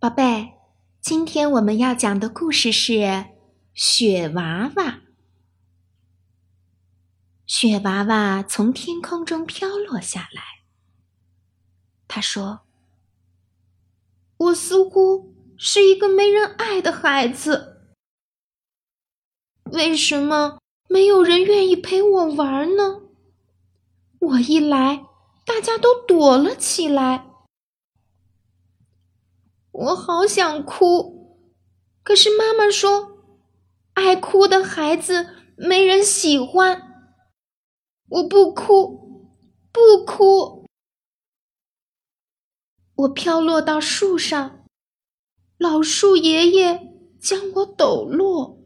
宝贝，今天我们要讲的故事是《雪娃娃》。雪娃娃从天空中飘落下来。他说：“我似乎是一个没人爱的孩子。为什么没有人愿意陪我玩呢？我一来，大家都躲了起来。”我好想哭，可是妈妈说，爱哭的孩子没人喜欢。我不哭，不哭。我飘落到树上，老树爷爷将我抖落。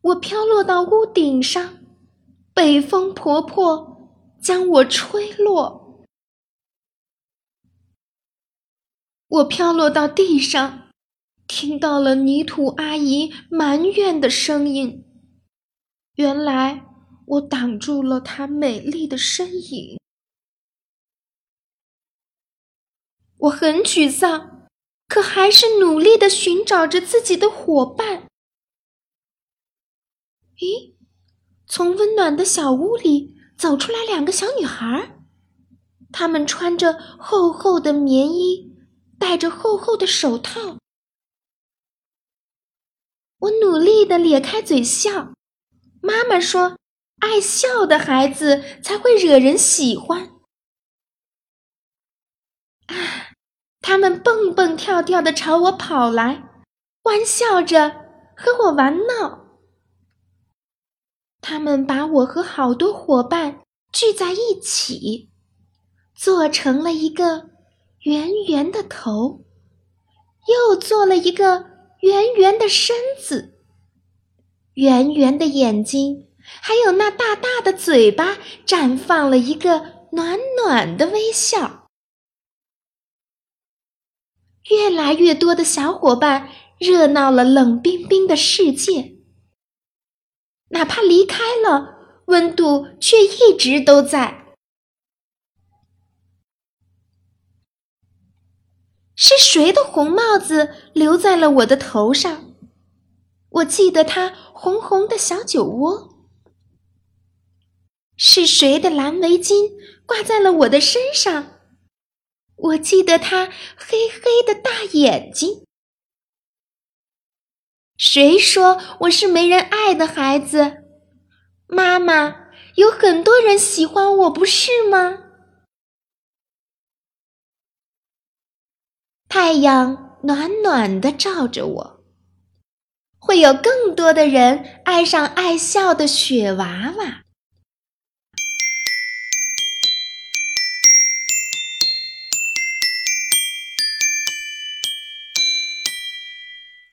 我飘落到屋顶上，北风婆婆将我吹落。我飘落到地上，听到了泥土阿姨埋怨的声音。原来我挡住了她美丽的身影。我很沮丧，可还是努力的寻找着自己的伙伴。咦，从温暖的小屋里走出来两个小女孩，她们穿着厚厚的棉衣。戴着厚厚的手套，我努力的咧开嘴笑。妈妈说：“爱笑的孩子才会惹人喜欢。”啊，他们蹦蹦跳跳的朝我跑来，欢笑着和我玩闹。他们把我和好多伙伴聚在一起，做成了一个。圆圆的头，又做了一个圆圆的身子，圆圆的眼睛，还有那大大的嘴巴，绽放了一个暖暖的微笑。越来越多的小伙伴热闹了冷冰冰的世界，哪怕离开了，温度却一直都在。是谁的红帽子留在了我的头上？我记得它红红的小酒窝。是谁的蓝围巾挂在了我的身上？我记得它黑黑的大眼睛。谁说我是没人爱的孩子？妈妈，有很多人喜欢我，不是吗？太阳暖暖的照着我，会有更多的人爱上爱笑的雪娃娃。